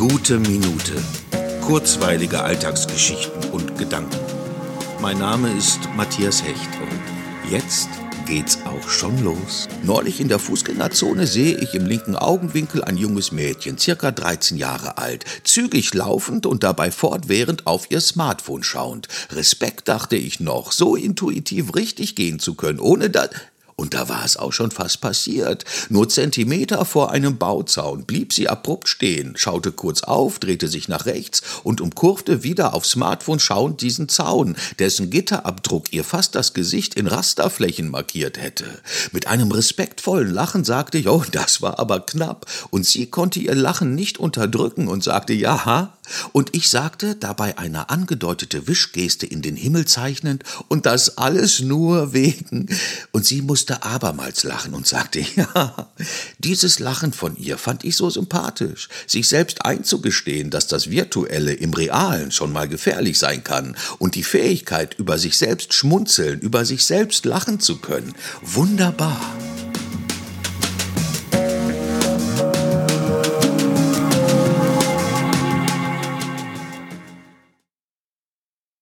Gute Minute. Kurzweilige Alltagsgeschichten und Gedanken. Mein Name ist Matthias Hecht und jetzt geht's auch schon los. Neulich in der Fußgängerzone sehe ich im linken Augenwinkel ein junges Mädchen, circa 13 Jahre alt, zügig laufend und dabei fortwährend auf ihr Smartphone schauend. Respekt dachte ich noch, so intuitiv richtig gehen zu können, ohne dass... Und da war es auch schon fast passiert. Nur Zentimeter vor einem Bauzaun blieb sie abrupt stehen, schaute kurz auf, drehte sich nach rechts und umkurfte wieder auf Smartphone schauend diesen Zaun, dessen Gitterabdruck ihr fast das Gesicht in Rasterflächen markiert hätte. Mit einem respektvollen Lachen sagte ich, oh, das war aber knapp. Und sie konnte ihr Lachen nicht unterdrücken und sagte, ja, und ich sagte, dabei eine angedeutete Wischgeste in den Himmel zeichnend, und das alles nur wegen. Und sie musste musste abermals lachen und sagte, ja, dieses Lachen von ihr fand ich so sympathisch, sich selbst einzugestehen, dass das Virtuelle im Realen schon mal gefährlich sein kann und die Fähigkeit, über sich selbst schmunzeln, über sich selbst lachen zu können. Wunderbar.